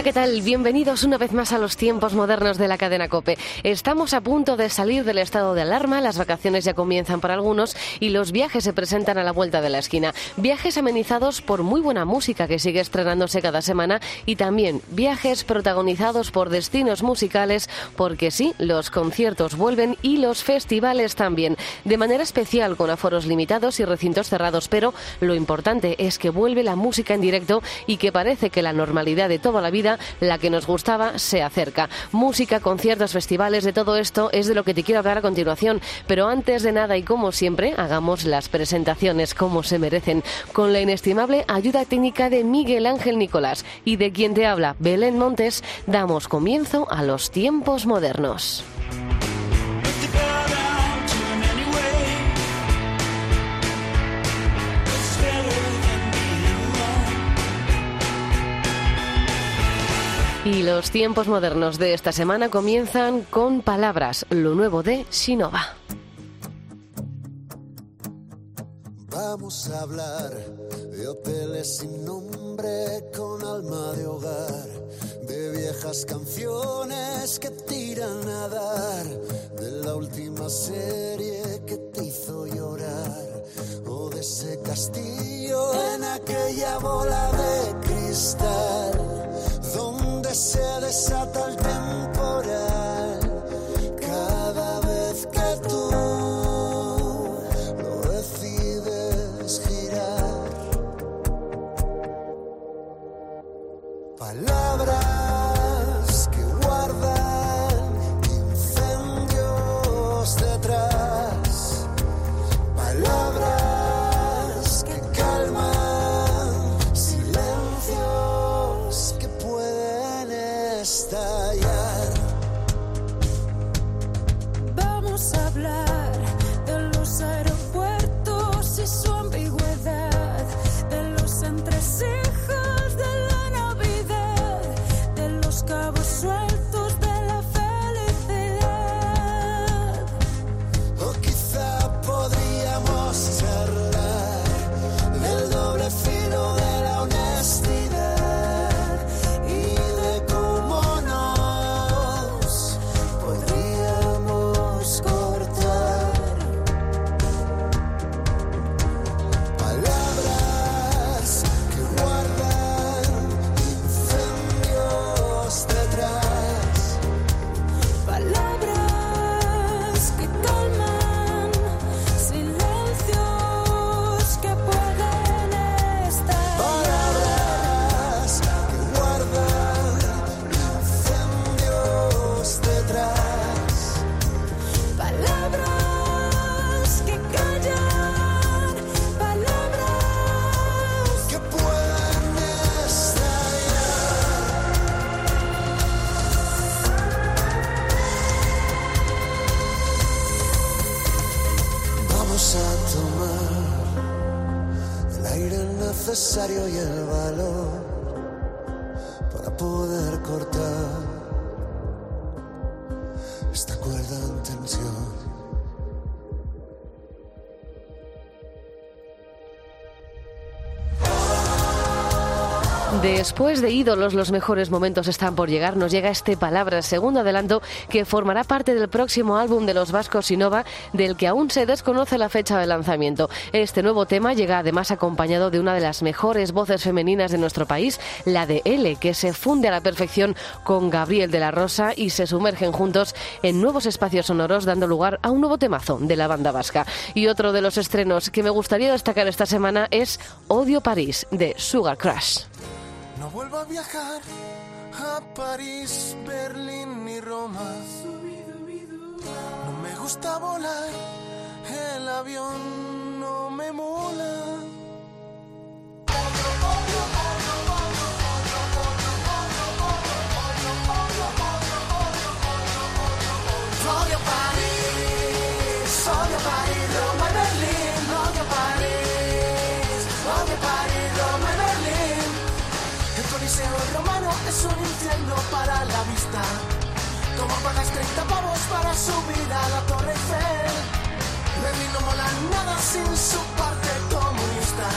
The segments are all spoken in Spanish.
Hola, ¿qué tal? Bienvenidos una vez más a los tiempos modernos de la cadena Cope. Estamos a punto de salir del estado de alarma, las vacaciones ya comienzan para algunos y los viajes se presentan a la vuelta de la esquina. Viajes amenizados por muy buena música que sigue estrenándose cada semana y también viajes protagonizados por destinos musicales porque sí, los conciertos vuelven y los festivales también, de manera especial con aforos limitados y recintos cerrados, pero lo importante es que vuelve la música en directo y que parece que la normalidad de toda la vida, la que nos gustaba, se acerca. Música, conciertos, festivales, de todo esto es de lo que te quiero hablar a continuación. Pero antes de nada y como siempre, hagamos las presentaciones como se merecen, con la inestimable ayuda técnica de Miguel Ángel Nicolás y de quien te habla, Belén Montes, damos comienzo a los tiempos modernos. Y los tiempos modernos de esta semana comienzan con palabras, lo nuevo de Sinova. Vamos a hablar de hoteles sin nombre con alma de hogar, de viejas canciones que tiran a dar, de la última serie que te hizo llorar, o de ese castillo en aquella bola de cristal del aire necesario y el valor para poder cortar esta cuerda en tensión. Después de ídolos, los mejores momentos están por llegar. Nos llega este Palabras, segundo adelanto, que formará parte del próximo álbum de los Vascos Sinova, del que aún se desconoce la fecha de lanzamiento. Este nuevo tema llega además acompañado de una de las mejores voces femeninas de nuestro país, la de L, que se funde a la perfección con Gabriel de la Rosa y se sumergen juntos en nuevos espacios sonoros, dando lugar a un nuevo temazo de la banda vasca. Y otro de los estrenos que me gustaría destacar esta semana es Odio París, de Sugar Crush. No vuelvo a viajar a París, Berlín ni Roma. No me gusta volar, el avión no me mola. Un infierno para la vista. Como pagas 30 pavos para subir a la Torre Eiffel. Berlín no mola nada sin su parte comunista.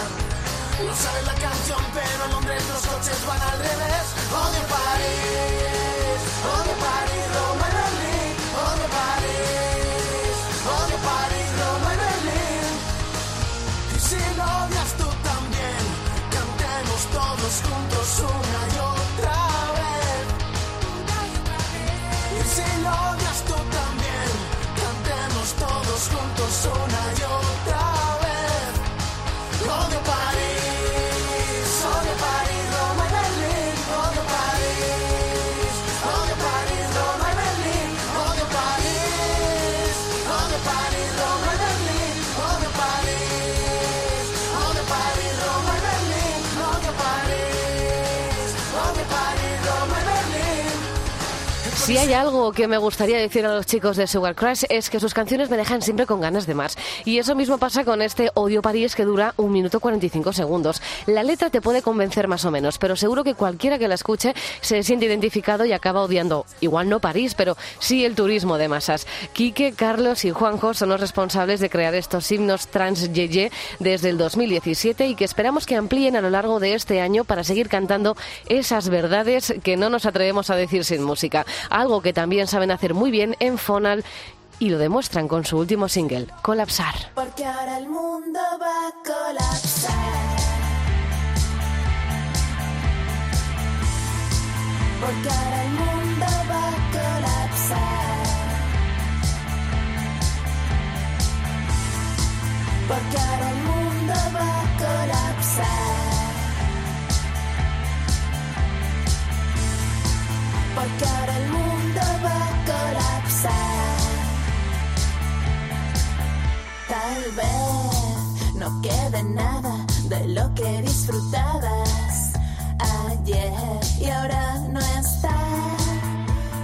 No sabe la canción, pero en Londres los coches van al revés. Odio París, odio París, Roma y Berlín. Odio París, odio París, Roma y Berlín. Y si lo odias tú también, cantemos todos juntos una Si hay algo que me gustaría decir a los chicos de Sugar Crush es que sus canciones me dejan siempre con ganas de más. Y eso mismo pasa con este Odio París que dura un minuto 45 segundos. La letra te puede convencer más o menos, pero seguro que cualquiera que la escuche se siente identificado y acaba odiando, igual no París, pero sí el turismo de masas. Quique, Carlos y Juanjo son los responsables de crear estos himnos trans yeye desde el 2017 y que esperamos que amplíen a lo largo de este año para seguir cantando esas verdades que no nos atrevemos a decir sin música. Algo que también saben hacer muy bien en Fonal y lo demuestran con su último single, Colapsar. Porque ahora el mundo va a colapsar. Porque ahora el mundo va a colapsar. Porque ahora el mundo va a colapsar. Porque ahora el mundo va a colapsar. Tal vez no quede nada de lo que disfrutabas ayer y ahora no está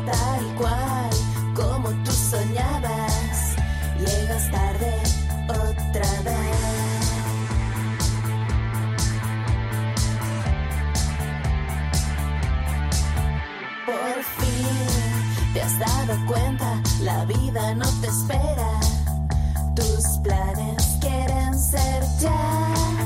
tal cual como tú soñabas. Llegas tarde Por fin te has dado cuenta, la vida no te espera. Tus planes quieren ser ya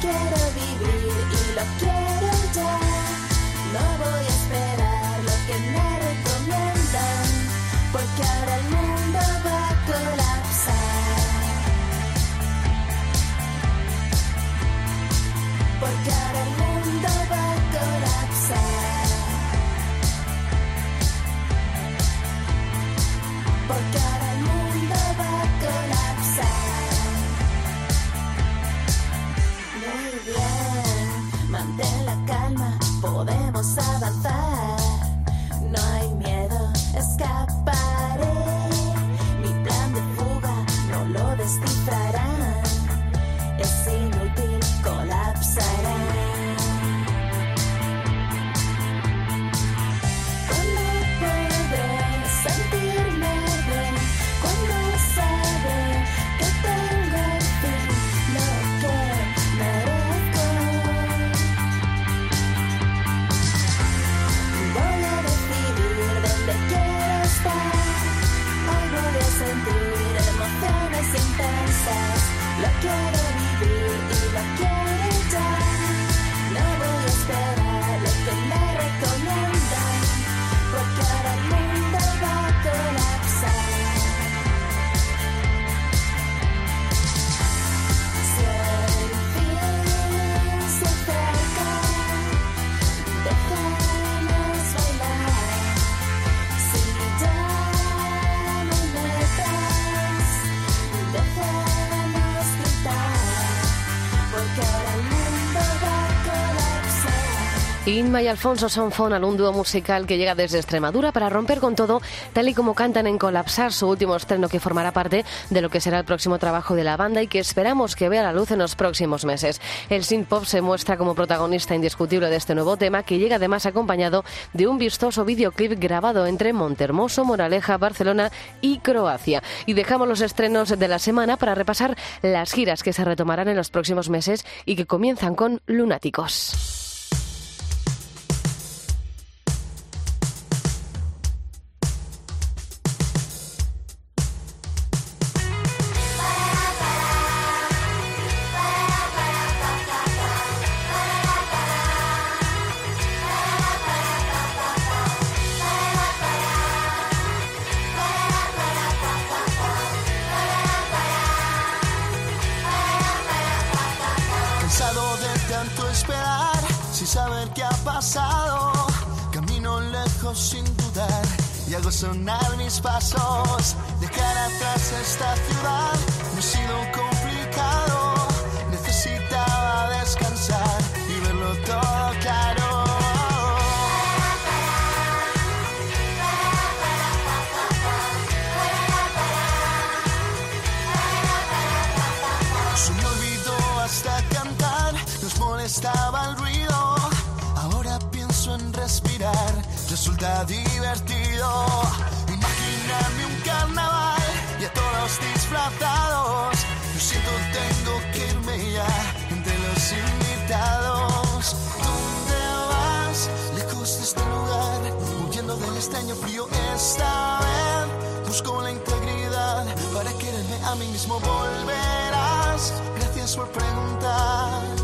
quiero vivir y lo quiero bien, Inma y Alfonso son Fonal, un dúo musical que llega desde Extremadura para romper con todo, tal y como cantan en Colapsar, su último estreno que formará parte de lo que será el próximo trabajo de la banda y que esperamos que vea la luz en los próximos meses. El synth pop se muestra como protagonista indiscutible de este nuevo tema, que llega además acompañado de un vistoso videoclip grabado entre Montermoso, Moraleja, Barcelona y Croacia. Y dejamos los estrenos de la semana para repasar las giras que se retomarán en los próximos meses y que comienzan con Lunáticos. Sonar mis pasos. Dejar atrás esta ciudad disfrazados. Lo siento, tengo que irme ya entre los invitados. ¿Dónde vas? Lejos de este lugar, huyendo del extraño frío esta vez. Busco la integridad para quererme a mí mismo volverás. Gracias por preguntar.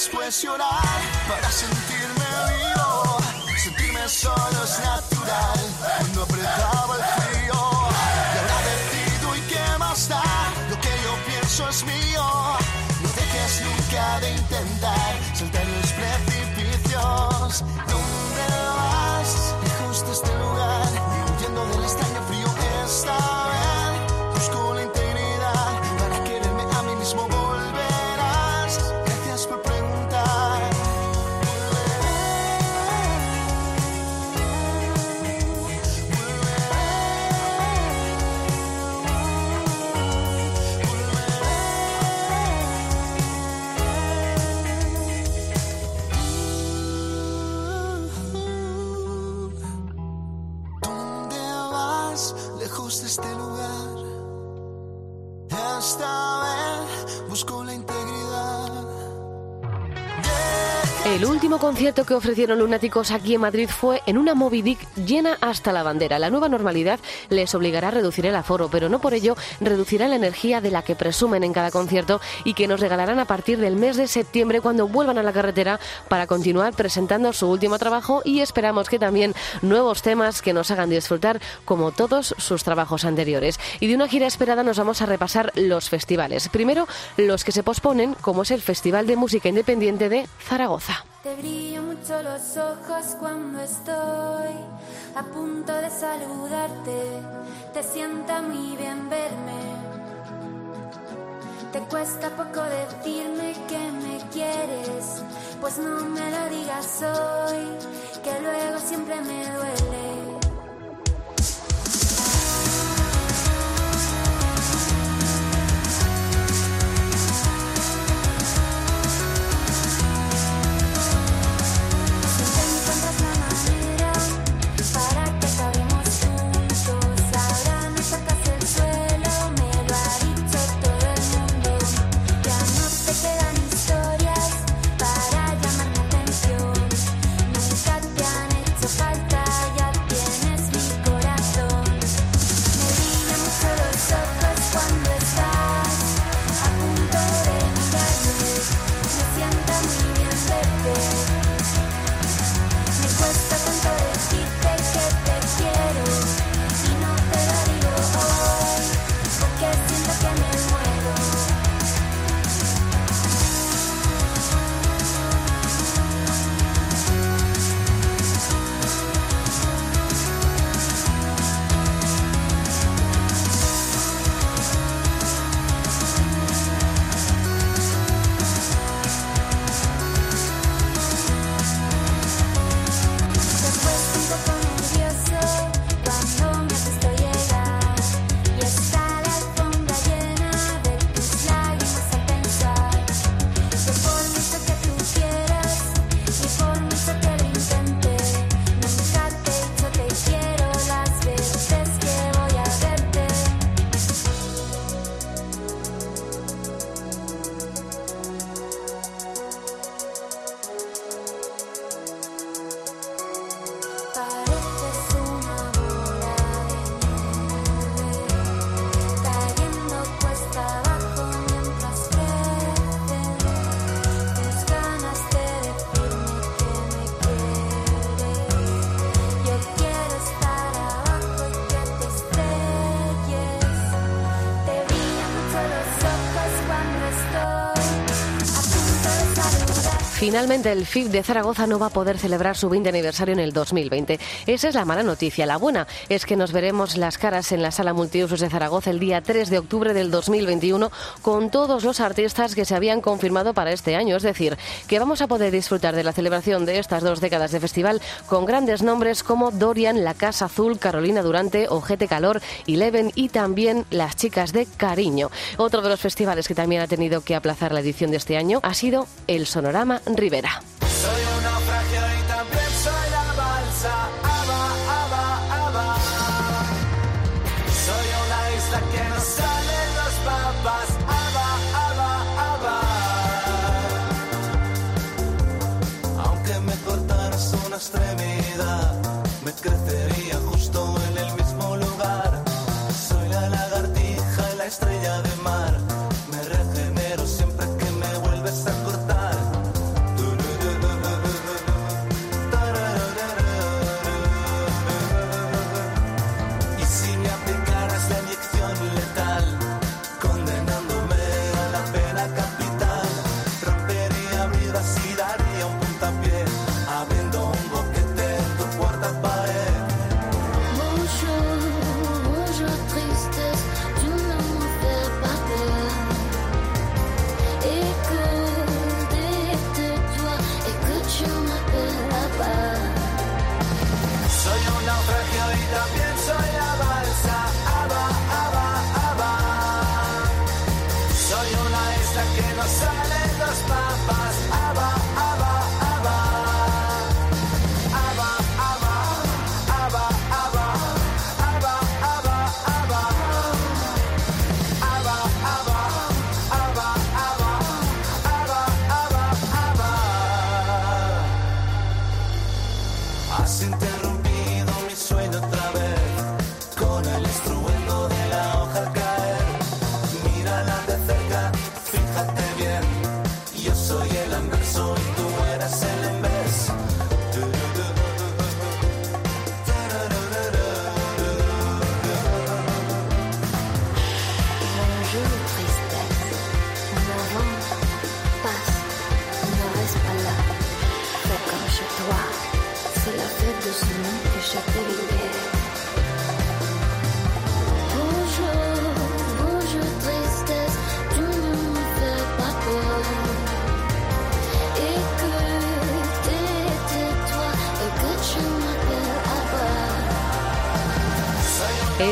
Reír, después llorar para sentirme vivo. Sentirme solo es natural cuando apretaba el frío. Y ahora decido y qué más da, lo que yo pienso es mío. No dejes nunca de intentar saltar los precipicios. ¿Dónde último concierto que ofrecieron Lunáticos aquí en Madrid fue en una Moby Dick llena hasta la bandera. La nueva normalidad les obligará a reducir el aforo, pero no por ello reducirá la energía de la que presumen en cada concierto y que nos regalarán a partir del mes de septiembre cuando vuelvan a la carretera para continuar presentando su último trabajo y esperamos que también nuevos temas que nos hagan disfrutar como todos sus trabajos anteriores. Y de una gira esperada nos vamos a repasar los festivales. Primero, los que se posponen, como es el Festival de Música Independiente de Zaragoza. Te brillan mucho los ojos cuando estoy a punto de saludarte. Te sienta muy bien verme. Te cuesta poco decirme que me quieres, pues no me lo digas hoy, que luego siempre me duele. Finalmente, el FIB de Zaragoza no va a poder celebrar su 20 aniversario en el 2020. Esa es la mala noticia. La buena es que nos veremos las caras en la sala multiusos de Zaragoza el día 3 de octubre del 2021 con todos los artistas que se habían confirmado para este año. Es decir, que vamos a poder disfrutar de la celebración de estas dos décadas de festival con grandes nombres como Dorian, La Casa Azul, Carolina Durante, Ojete Calor, Eleven y también las chicas de Cariño. Otro de los festivales que también ha tenido que aplazar la edición de este año ha sido el Sonorama Rivera. Has interrumpido mi sueño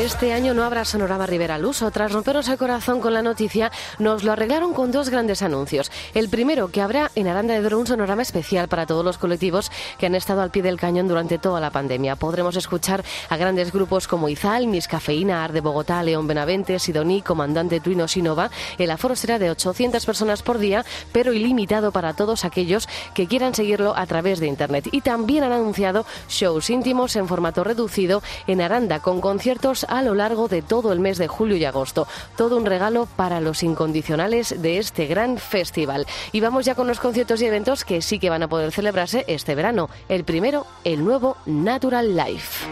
Este año no habrá Sonorama Rivera uso. Tras rompernos el corazón con la noticia, nos lo arreglaron con dos grandes anuncios. El primero, que habrá en Aranda de Duero un sonorama especial para todos los colectivos que han estado al pie del cañón durante toda la pandemia. Podremos escuchar a grandes grupos como Izal, Miss Cafeína, Ar de Bogotá, León Benavente, Sidoní, Comandante Tuino Sinova. El aforo será de 800 personas por día, pero ilimitado para todos aquellos que quieran seguirlo a través de Internet. Y también han anunciado shows íntimos en formato reducido en Aranda, con conciertos a lo largo de todo el mes de julio y agosto. Todo un regalo para los incondicionales de este gran festival. Y vamos ya con los conciertos y eventos que sí que van a poder celebrarse este verano. El primero, el nuevo Natural Life.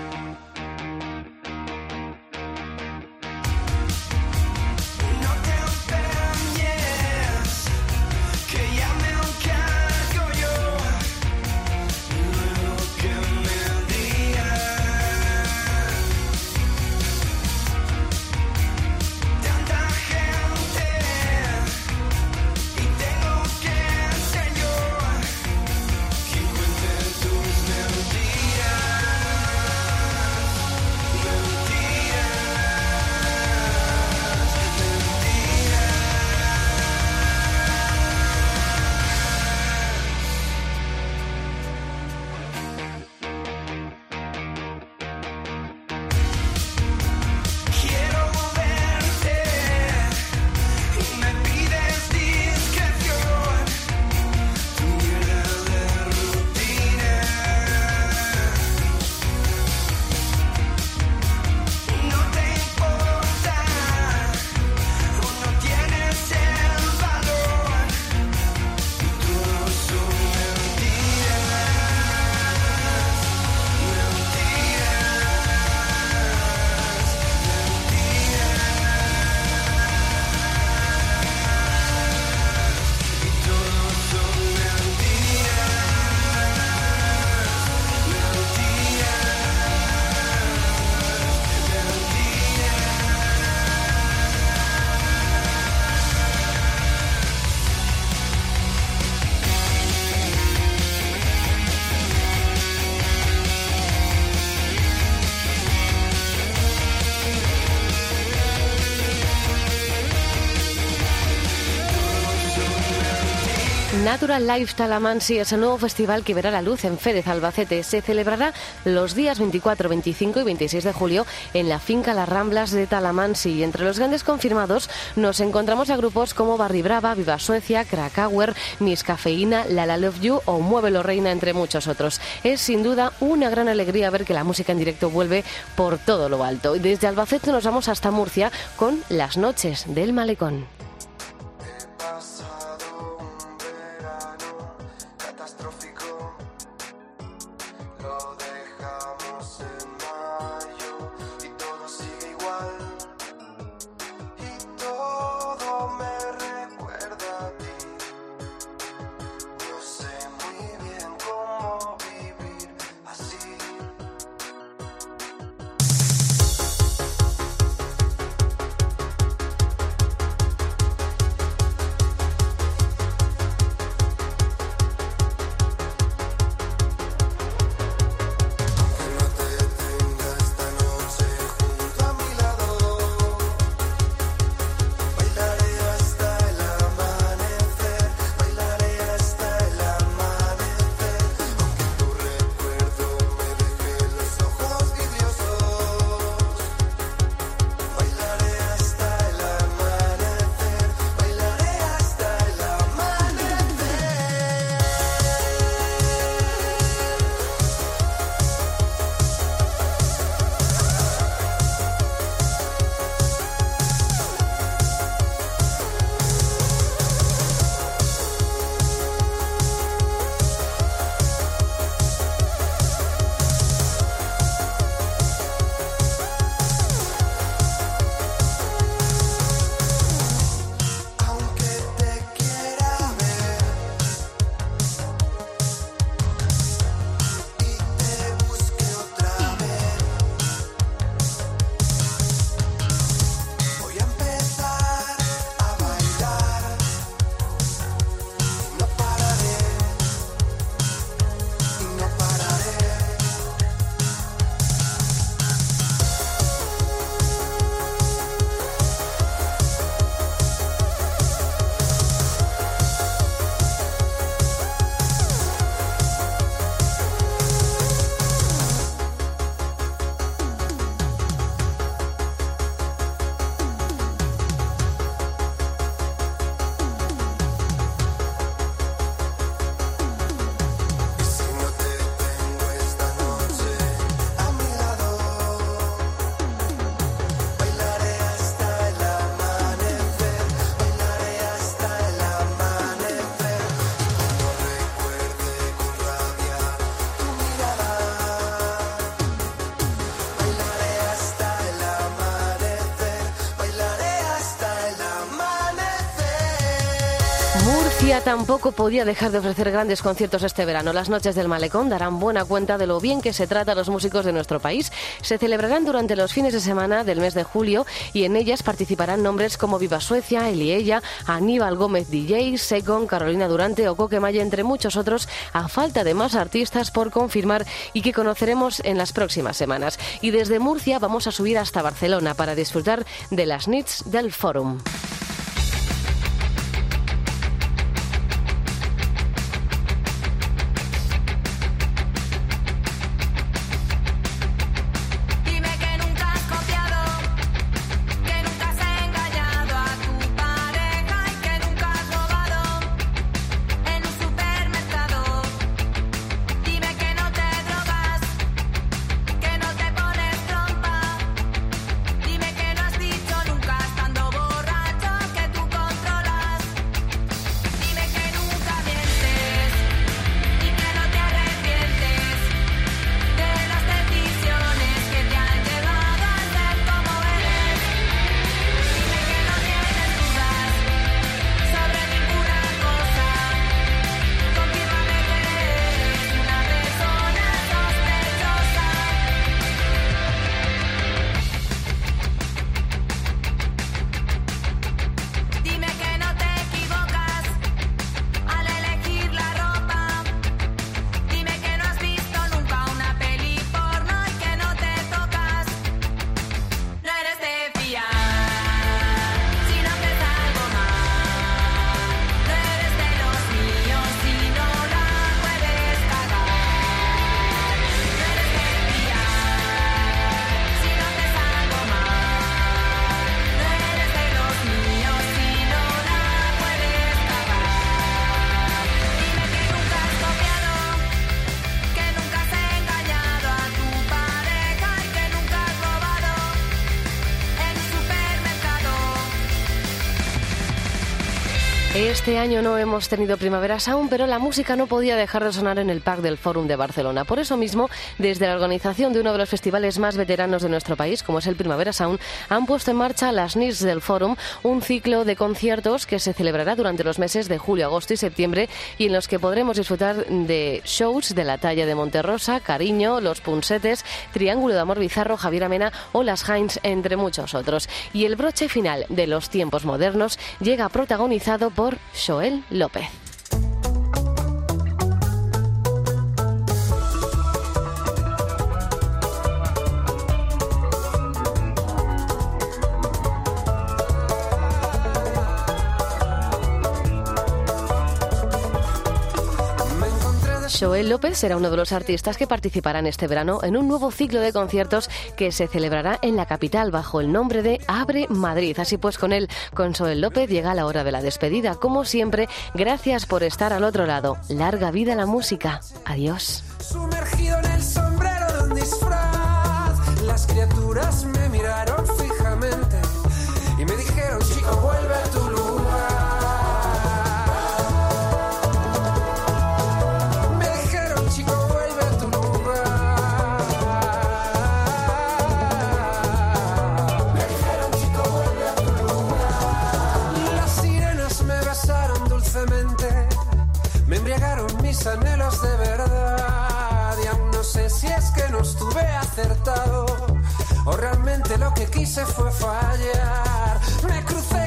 Natural Life Talamansi es el nuevo festival que verá la luz en Férez, Albacete. Se celebrará los días 24, 25 y 26 de julio en la finca Las Ramblas de Talamansi. Y entre los grandes confirmados nos encontramos a grupos como Barry Brava, Viva Suecia, Krakauer, Miss Cafeína, La La Love You o Muévelo Reina, entre muchos otros. Es sin duda una gran alegría ver que la música en directo vuelve por todo lo alto. Desde Albacete nos vamos hasta Murcia con Las Noches del Malecón. Tampoco podía dejar de ofrecer grandes conciertos este verano. Las noches del Malecón darán buena cuenta de lo bien que se trata a los músicos de nuestro país. Se celebrarán durante los fines de semana del mes de julio y en ellas participarán nombres como Viva Suecia, Eliella, Aníbal Gómez DJ, Segon, Carolina Durante o Coquemaya, entre muchos otros, a falta de más artistas por confirmar y que conoceremos en las próximas semanas. Y desde Murcia vamos a subir hasta Barcelona para disfrutar de las nits del Fórum. Este año no hemos tenido Primavera Sound, pero la música no podía dejar de sonar en el Parc del Fórum de Barcelona. Por eso mismo, desde la organización de uno de los festivales más veteranos de nuestro país, como es el Primavera Sound, han puesto en marcha las NIRS del Fórum, un ciclo de conciertos que se celebrará durante los meses de julio, agosto y septiembre y en los que podremos disfrutar de shows de la talla de Monterrosa, Cariño, Los Punsetes, Triángulo de Amor Bizarro, Javier Amena o Las Heinz, entre muchos otros. Y el broche final de los tiempos modernos llega protagonizado por Joel López. Joel López será uno de los artistas que participarán este verano en un nuevo ciclo de conciertos que se celebrará en la capital bajo el nombre de Abre Madrid. Así pues, con él, con Joel López, llega la hora de la despedida. Como siempre, gracias por estar al otro lado. Larga vida la música. Adiós. Sumergido en el sombrero de disfraz, las criaturas anhelos de verdad. Y aún no sé si es que no estuve acertado o realmente lo que quise fue fallar. Me crucé